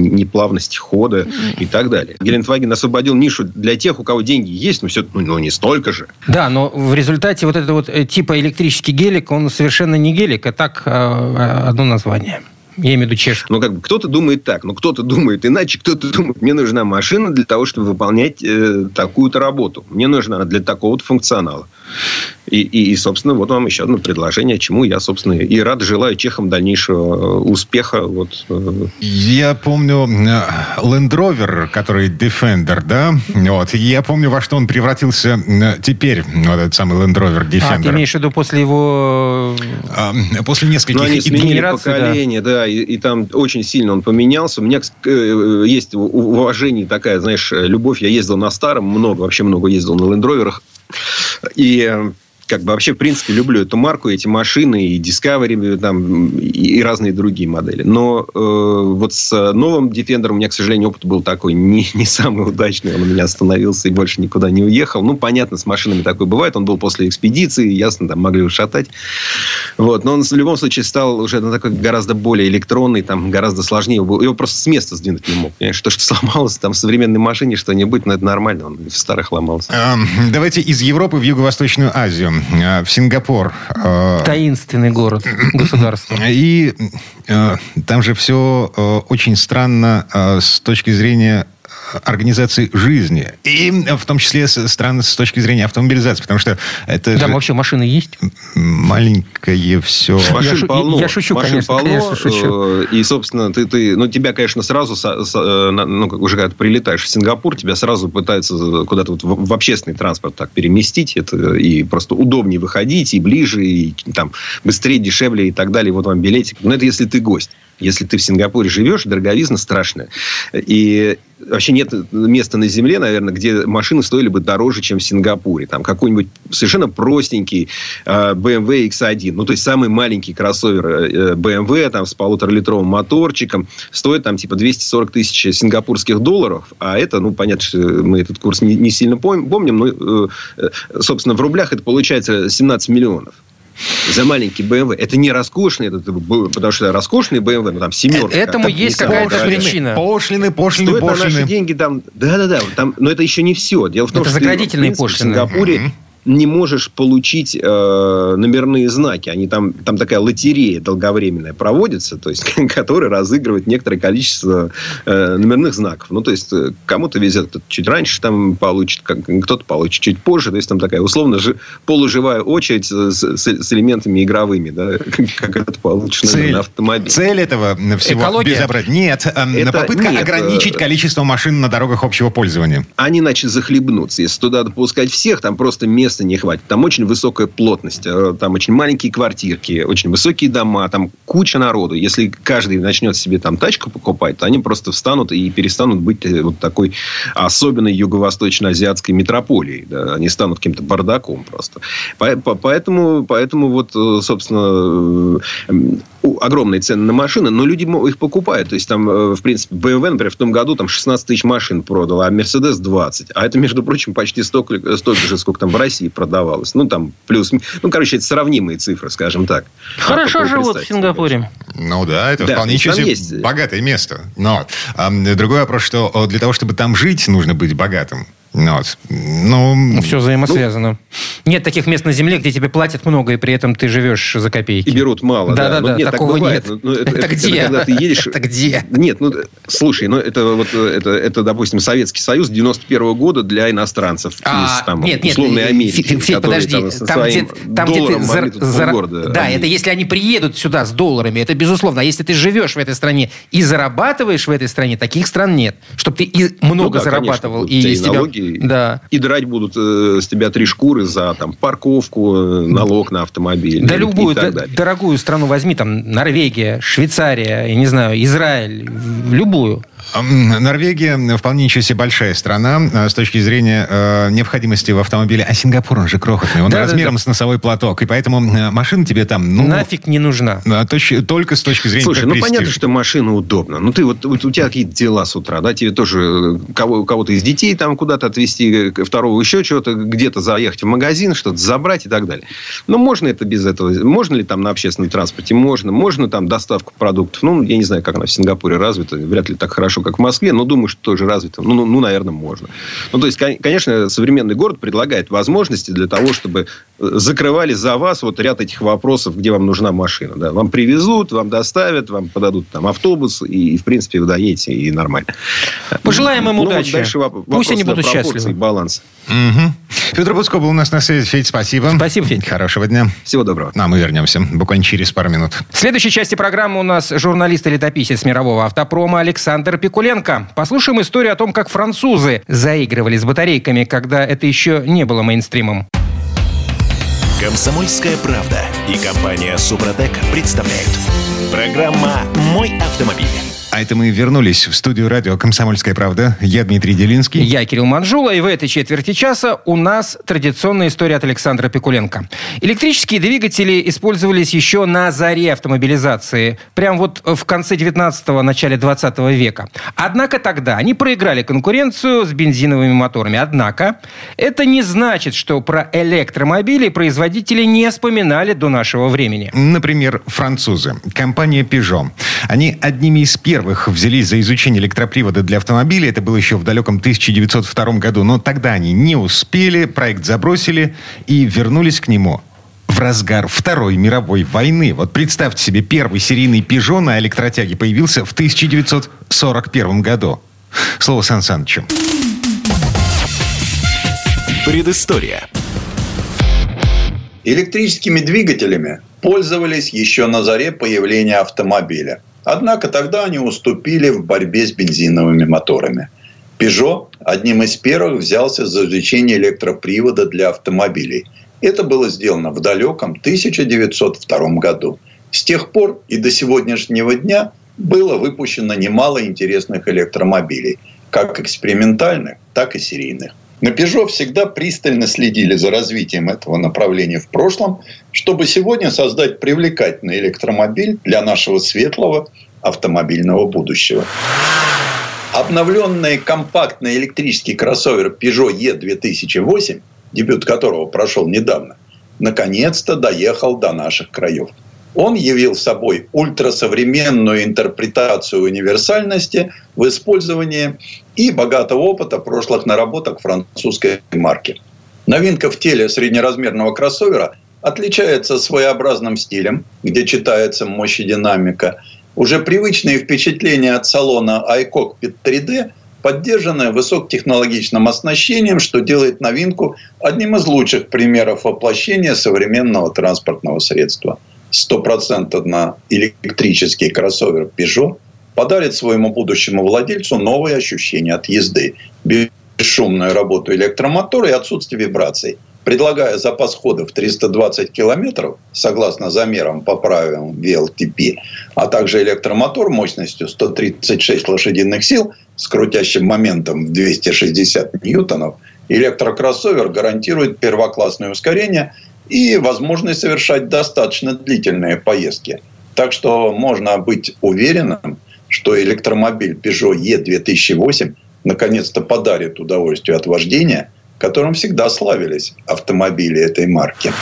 неплавности хода и так далее. Гелендваген освободил нишу для тех, у кого деньги есть, но все, ну, ну не столько же. Да, но в результате вот это вот э, типа электрический гелик, он совершенно не гелик, а так э, э, одно название. Я имею в виду чешский. Ну, как бы кто-то думает так, но кто-то думает иначе, кто-то думает, мне нужна машина для того, чтобы выполнять э, такую-то работу. Мне нужна для такого-то функционала. И, и, и, собственно, вот вам еще одно предложение, чему я, собственно, и рад желаю чехам дальнейшего успеха. Вот. э, Я помню э, Land Rover, который Defender, да? Вот. И Я помню, во что он превратился э, теперь, вот этот самый Land Rover А, ты Defender. имеешь в виду после его... А, После нескольких... Ну, они сменили генерации, да. поколение, да, и, и там очень сильно он поменялся. У меня э, есть уважение такая, знаешь, э, любовь. Я ездил на старом много, вообще много ездил на лендроверах. И э, как бы вообще, в принципе, люблю эту марку, эти машины, и Discovery, там, и, и разные другие модели. Но э, вот с новым Defender у меня, к сожалению, опыт был такой не, [laughs] не самый удачный. Он у меня остановился и больше никуда не уехал. Ну, понятно, с машинами такое бывает. Он был после экспедиции, ясно, там могли ушатать. Вот. Но он в любом случае стал уже ну, такой гораздо более электронный, там гораздо сложнее. Его просто с места сдвинуть не мог. Понимаешь? То, что сломалось там в современной машине что-нибудь, ну, это нормально. Он в старых ломался. Эм, Давайте из Европы в Юго-Восточную Азию, э, в Сингапур. Э, Таинственный город, государство. [clears throat] И э, там же все э, очень странно э, с точки зрения э, организации жизни. И в том числе с- странно с точки зрения автомобилизации, потому что это Там же вообще машины есть? маленькое все. Машин шу- полно. я шучу, Машин конечно, полно, конечно, шучу. э, И, собственно, ты, ты, ну, тебя, конечно, сразу, э, ну, как уже когда ты прилетаешь в Сингапур, тебя сразу пытаются куда-то вот в, в общественный транспорт так переместить. Это и просто удобнее выходить, и ближе, и там быстрее, дешевле и так далее. Вот вам билетик. Но это если ты гость. Если ты в Сингапуре живешь, дороговизна страшная. И вообще нет места на земле, наверное, где машины стоили бы дороже, чем в Сингапуре. Там какой-нибудь совершенно простенький э, BMW X1, ну, то есть самый маленький кроссовер э, BMW там, с полуторалитровым моторчиком, стоит там типа 240 тысяч сингапурских долларов, а это, ну, понятно, что мы этот курс не, не сильно пом- помним, но, э, э, собственно, в рублях это получается 17 миллионов. За маленький BMW. Это не роскошный, это, потому что роскошный BMW, ну там семерка. Э, Этому как есть какая-то причина. Пошлины, пошлины, Стоит на наши пошлины. деньги там... Да-да-да. Там, но это еще не все. Дело в том, Это что заградительные ты, в принципе, пошлины. В Сингапуре не можешь получить э, номерные знаки. Они там, там такая лотерея долговременная проводится, то есть, [laughs] которая разыгрывает некоторое количество э, номерных знаков. Ну, то есть, э, кому-то везет, кто-то чуть раньше там получит, как- кто-то получит чуть позже. То есть, там такая условно жи- полуживая очередь с, с- с элементами игровыми, да, [laughs] как это получишь номер Цель, на автомобиль. цель этого всего Экология? безобразия. Нет, эм, Это- попытка нет, ограничить э, количество машин на дорогах общего пользования. они иначе захлебнутся. Если туда допускать всех, там просто места не хватит. Там очень высокая плотность, э, там очень маленькие квартирки, очень высокие дома, там куча народу. Если каждый начнет себе там тачку покупать, то они просто встанут и перестанут быть э, вот такой особенной юго-восточно-азиатской метрополией. да. Они станут каким-то бардаком просто. По- по- Поэтому, поэтому вот, э, собственно, огромные цены на машины, но люди их покупают. То есть, там, э, в принципе, BMW, например, в том году там 16 тысяч машин продал, а Mercedes 20. А это, между прочим, почти столько, столько же, сколько там в России продавалось. Ну, там плюс... Ну, короче, это сравнимые цифры, скажем так. Хорошо А, живут в Сингапуре. Ну да, это Да, вполне себе есть- богатое место. Но ам, другой вопрос, что для того, чтобы там жить, нужно быть богатым. Ну, вот. ну, Все взаимосвязано. Нет таких мест на земле, где тебе платят много, и при этом ты живешь за копейки. И берут мало. Да-да-да, Ну, нет, так такого бывает. нет. Ну, это, Это это где? когда ты едешь... Это где? Нет, ну, слушай, ну, это вот, это, это, допустим, Советский Союз 91 года для иностранцев А, из, там, нет, нет, условной Америки. Фе- Федь, подожди, там там, где, там, где ты тут зара- полгорода Да, объединить. это если они приедут сюда с долларами, это безусловно. А если ты живешь в этой стране и зарабатываешь в этой стране, таких стран нет. Чтобы ты и много Ну да, зарабатывал, конечно, и у тебя из и Да. И драть будут э, с тебя три шкуры за там, парковку, э, налог на автомобиль. Да и- любую и так д- далее. дорогую страну возьми, там Норвегия, Швейцария, я не знаю, Израиль, любую. Норвегия вполне ничего себе большая страна а, с точки зрения э, необходимости в автомобиле. А Сингапур, он же крохотный. Он Да-да-да. размером с носовой платок. И поэтому э, машина тебе там... Ну, Нафиг не нужна. а, точ- только с точки зрения Слушай, ну престижа. понятно, что машина удобна. Ну ты вот, вот у тебя какие-то дела с утра, да, тебе тоже э, кого, кого-то из детей там куда-то отвезти, э, второго еще чего-то, где-то заехать в магазин, что-то забрать и так далее. Но можно это без этого? Можно ли там на общественном транспорте? Можно. Можно там доставку продуктов? Ну, я не знаю, как она в Сингапуре развита. Вряд ли так хорошо хорошо, как в Москве, но думаю, что тоже развито. Ну, ну, ну наверное, можно. Ну, то есть, конечно, современный город предлагает возможности для того, чтобы э, закрывали за вас вот ряд этих вопросов, где вам нужна машина. Да? Вам привезут, вам доставят, вам подадут там автобус, и, в принципе, вы доедете, и нормально. Пожелаем им ну, удачи. Вот дальше вопрос, Пусть они будут счастливы. баланс. Угу. Петр Буцко был у нас на связи. Федь, спасибо. Спасибо, Федь. Хорошего дня. Всего доброго. Ну, а мы вернемся буквально через пару минут. В следующей части программы у нас журналист и летописец мирового автопрома Александр Пикуленко. Послушаем историю о том, как французы заигрывали с батарейками, когда это еще не было мейнстримом. Комсомольская правда и компания Супротек представляют. Программа «Мой автомобиль». А это мы вернулись в студию радио «Комсомольская правда». Я Дмитрий Делинский. Я Кирилл Манжула. И в этой четверти часа у нас традиционная история от Александра Пикуленко. Электрические двигатели использовались еще на заре автомобилизации. Прям вот в конце 19-го, начале 20 века. Однако тогда они проиграли конкуренцию с бензиновыми моторами. Однако это не значит, что про электромобили производители не вспоминали до нашего времени. Например, французы. Компания Peugeot. Они одними из первых первых взялись за изучение электропривода для автомобиля. Это было еще в далеком 1902 году. Но тогда они не успели, проект забросили и вернулись к нему в разгар Второй мировой войны. Вот представьте себе, первый серийный «Пежо» на электротяге появился в 1941 году. Слово Сан Санычу. Предыстория. Электрическими двигателями пользовались еще на заре появления автомобиля. Однако тогда они уступили в борьбе с бензиновыми моторами. Peugeot одним из первых взялся за изучение электропривода для автомобилей. Это было сделано в далеком 1902 году. С тех пор и до сегодняшнего дня было выпущено немало интересных электромобилей, как экспериментальных, так и серийных. На Peugeot всегда пристально следили за развитием этого направления в прошлом, чтобы сегодня создать привлекательный электромобиль для нашего светлого автомобильного будущего. Обновленный компактный электрический кроссовер Peugeot E2008, дебют которого прошел недавно, наконец-то доехал до наших краев. Он явил собой ультрасовременную интерпретацию универсальности в использовании и богатого опыта прошлых наработок французской марки. Новинка в теле среднеразмерного кроссовера отличается своеобразным стилем, где читается мощь и динамика. Уже привычные впечатления от салона iCockpit 3D поддержанная высокотехнологичным оснащением, что делает новинку одним из лучших примеров воплощения современного транспортного средства – стопроцентно электрический кроссовер Peugeot подарит своему будущему владельцу новые ощущения от езды, бесшумную работу электромотора и отсутствие вибраций. Предлагая запас хода в 320 километров, согласно замерам по правилам VLTP, а также электромотор мощностью 136 лошадиных сил с крутящим моментом в 260 ньютонов, электрокроссовер гарантирует первоклассное ускорение и возможность совершать достаточно длительные поездки. Так что можно быть уверенным, что электромобиль Peugeot E2008 наконец-то подарит удовольствие от вождения, которым всегда славились автомобили этой марки.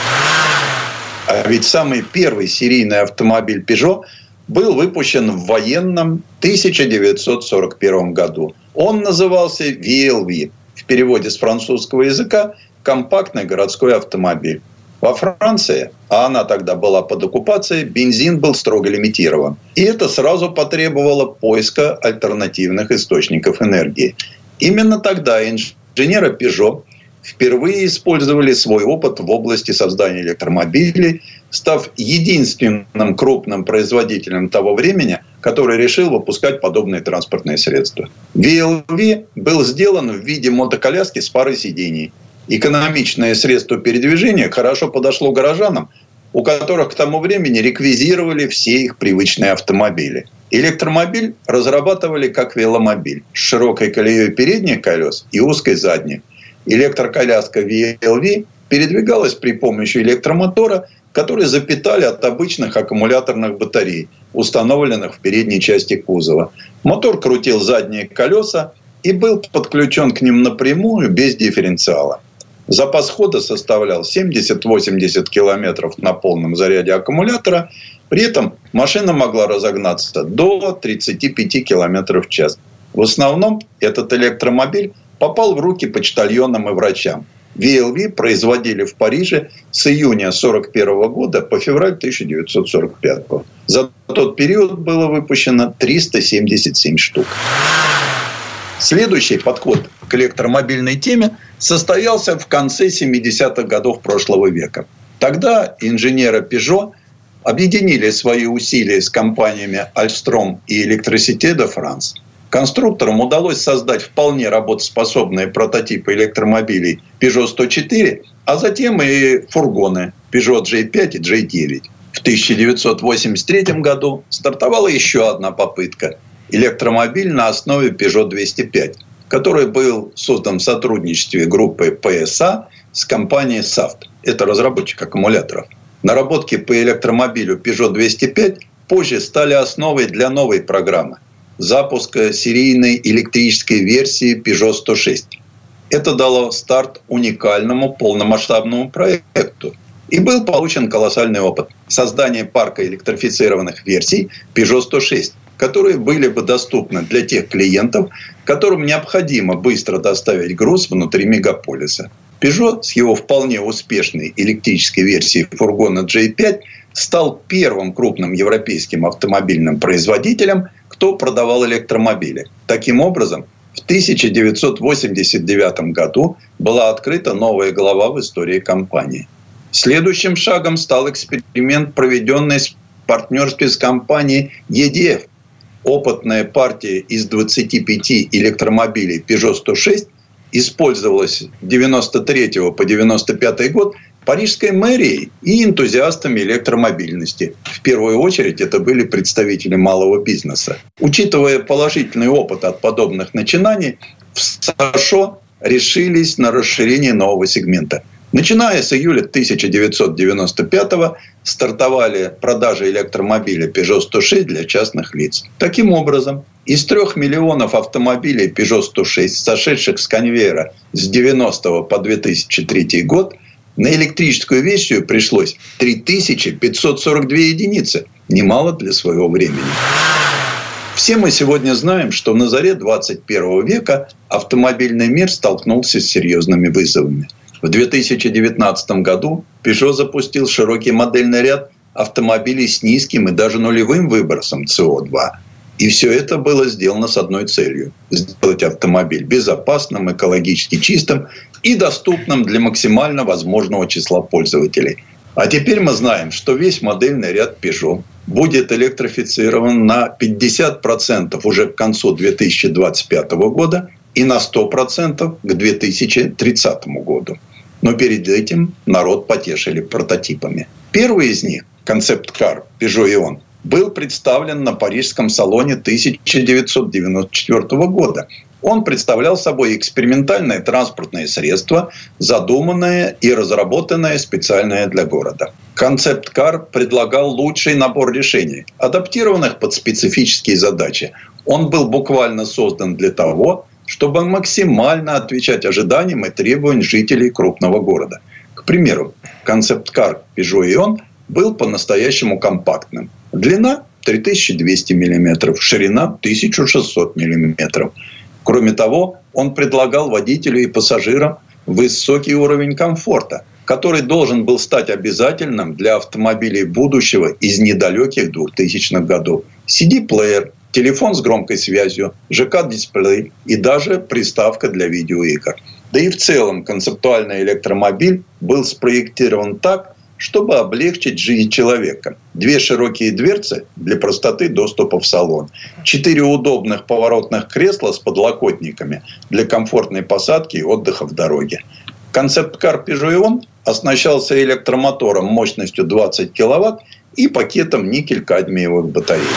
А ведь самый первый серийный автомобиль Peugeot был выпущен в военном 1941 году. Он назывался VLV, в переводе с французского языка «компактный городской автомобиль». Во Франции, а она тогда была под оккупацией, бензин был строго лимитирован. И это сразу потребовало поиска альтернативных источников энергии. Именно тогда инженеры Peugeot впервые использовали свой опыт в области создания электромобилей, став единственным крупным производителем того времени, который решил выпускать подобные транспортные средства. VLV был сделан в виде мотоколяски с парой сидений – экономичное средство передвижения хорошо подошло горожанам, у которых к тому времени реквизировали все их привычные автомобили. Электромобиль разрабатывали как веломобиль с широкой колеей передних колес и узкой задней. Электроколяска VLV передвигалась при помощи электромотора, который запитали от обычных аккумуляторных батарей, установленных в передней части кузова. Мотор крутил задние колеса и был подключен к ним напрямую без дифференциала. Запас хода составлял 70-80 километров на полном заряде аккумулятора. При этом машина могла разогнаться до 35 километров в час. В основном этот электромобиль попал в руки почтальонам и врачам. VLV производили в Париже с июня 1941 года по февраль 1945. За тот период было выпущено 377 штук. Следующий подход к электромобильной теме состоялся в конце 70-х годов прошлого века. Тогда инженеры Peugeot объединили свои усилия с компаниями Alstom и Electricité de France. Конструкторам удалось создать вполне работоспособные прототипы электромобилей Peugeot 104, а затем и фургоны Peugeot J5 и J9. В 1983 году стартовала еще одна попытка – электромобиль на основе Peugeot 205, который был создан в сотрудничестве группы PSA с компанией SAFT. Это разработчик аккумуляторов. Наработки по электромобилю Peugeot 205 позже стали основой для новой программы запуска серийной электрической версии Peugeot 106. Это дало старт уникальному полномасштабному проекту. И был получен колоссальный опыт создания парка электрифицированных версий Peugeot 106, которые были бы доступны для тех клиентов, которым необходимо быстро доставить груз внутри мегаполиса. Peugeot с его вполне успешной электрической версией фургона J5 стал первым крупным европейским автомобильным производителем, кто продавал электромобили. Таким образом, в 1989 году была открыта новая глава в истории компании. Следующим шагом стал эксперимент, проведенный в партнерстве с компанией EDF. Опытная партия из 25 электромобилей Peugeot 106 использовалась с 93 по 95 год парижской мэрией и энтузиастами электромобильности. В первую очередь это были представители малого бизнеса. Учитывая положительный опыт от подобных начинаний, в США решились на расширение нового сегмента. Начиная с июля 1995 стартовали продажи электромобиля Peugeot 106 для частных лиц. Таким образом, из трех миллионов автомобилей Peugeot 106, сошедших с конвейера с 90 по 2003 год, на электрическую версию пришлось 3542 единицы. Немало для своего времени. Все мы сегодня знаем, что на заре 21 века автомобильный мир столкнулся с серьезными вызовами. В 2019 году Peugeot запустил широкий модельный ряд автомобилей с низким и даже нулевым выбросом СО2. И все это было сделано с одной целью – сделать автомобиль безопасным, экологически чистым и доступным для максимально возможного числа пользователей. А теперь мы знаем, что весь модельный ряд Peugeot будет электрифицирован на 50% уже к концу 2025 года и на 100% к 2030 году. Но перед этим народ потешили прототипами. Первый из них, концепт-кар Peugeot Ion, был представлен на Парижском салоне 1994 года. Он представлял собой экспериментальное транспортное средство, задуманное и разработанное специально для города. Концепт-кар предлагал лучший набор решений, адаптированных под специфические задачи. Он был буквально создан для того, чтобы максимально отвечать ожиданиям и требованиям жителей крупного города. К примеру, концепт-кар Peugeot Ion был по-настоящему компактным. Длина 3200 мм, ширина 1600 мм. Кроме того, он предлагал водителю и пассажирам высокий уровень комфорта, который должен был стать обязательным для автомобилей будущего из недалеких 2000-х годов. CD-плеер, телефон с громкой связью, ЖК-дисплей и даже приставка для видеоигр. Да и в целом концептуальный электромобиль был спроектирован так, чтобы облегчить жизнь человека. Две широкие дверцы для простоты доступа в салон. Четыре удобных поворотных кресла с подлокотниками для комфортной посадки и отдыха в дороге. Концепт-кар Peugeot оснащался электромотором мощностью 20 киловатт и пакетом никель-кадмиевых батарей.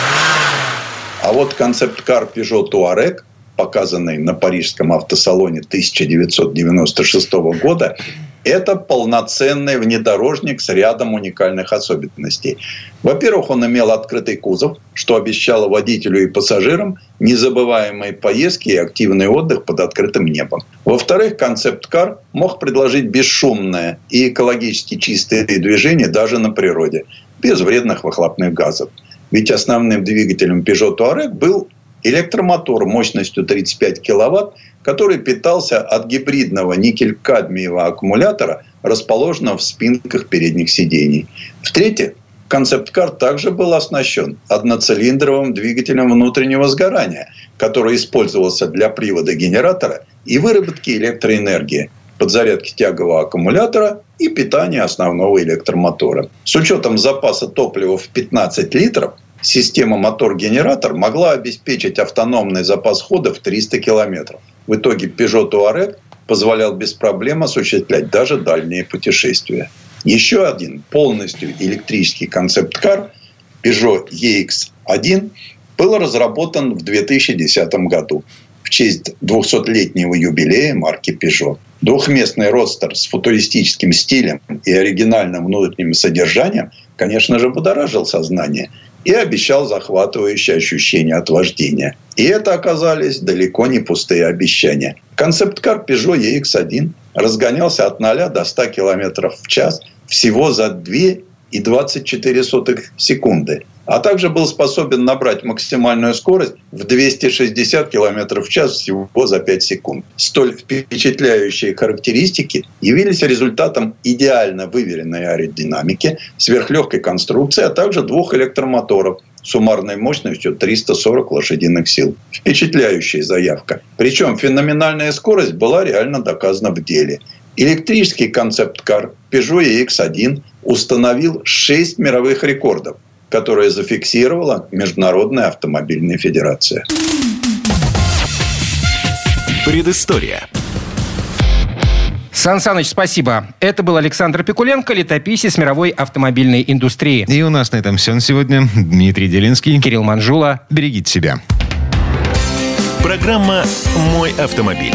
А вот концепт-кар Peugeot Touareg показанный на парижском автосалоне 1996 года, это полноценный внедорожник с рядом уникальных особенностей. Во-первых, он имел открытый кузов, что обещало водителю и пассажирам незабываемые поездки и активный отдых под открытым небом. Во-вторых, концепт-кар мог предложить бесшумное и экологически чистое движение даже на природе, без вредных выхлопных газов. Ведь основным двигателем Peugeot Touareg был электромотор мощностью 35 киловатт, который питался от гибридного никель-кадмиевого аккумулятора, расположенного в спинках передних сидений. В-третьих, концепт-кар также был оснащен одноцилиндровым двигателем внутреннего сгорания, который использовался для привода генератора и выработки электроэнергии, подзарядки тягового аккумулятора и питания основного электромотора. С учетом запаса топлива в 15 литров, система мотор-генератор могла обеспечить автономный запас хода в 300 километров. В итоге Peugeot Touareg позволял без проблем осуществлять даже дальние путешествия. Еще один полностью электрический концепт-кар Peugeot EX1 был разработан в 2010 году в честь 200-летнего юбилея марки Peugeot. Двухместный родстер с футуристическим стилем и оригинальным внутренним содержанием, конечно же, будоражил сознание и обещал захватывающее ощущение от вождения. И это оказались далеко не пустые обещания. Концепт-кар Peugeot EX1 разгонялся от 0 до 100 км в час всего за 2 и 24 секунды – а также был способен набрать максимальную скорость в 260 км в час всего за 5 секунд. Столь впечатляющие характеристики явились результатом идеально выверенной аэродинамики, сверхлегкой конструкции, а также двух электромоторов суммарной мощностью 340 лошадиных сил. Впечатляющая заявка. Причем феноменальная скорость была реально доказана в деле. Электрический концепт-кар Peugeot EX1 установил 6 мировых рекордов – которое зафиксировала Международная автомобильная федерация. Предыстория. Сан Саныч, спасибо. Это был Александр Пикуленко, летописец мировой автомобильной индустрии. И у нас на этом все на сегодня. Дмитрий Делинский. Кирилл Манжула. Берегите себя. Программа «Мой автомобиль».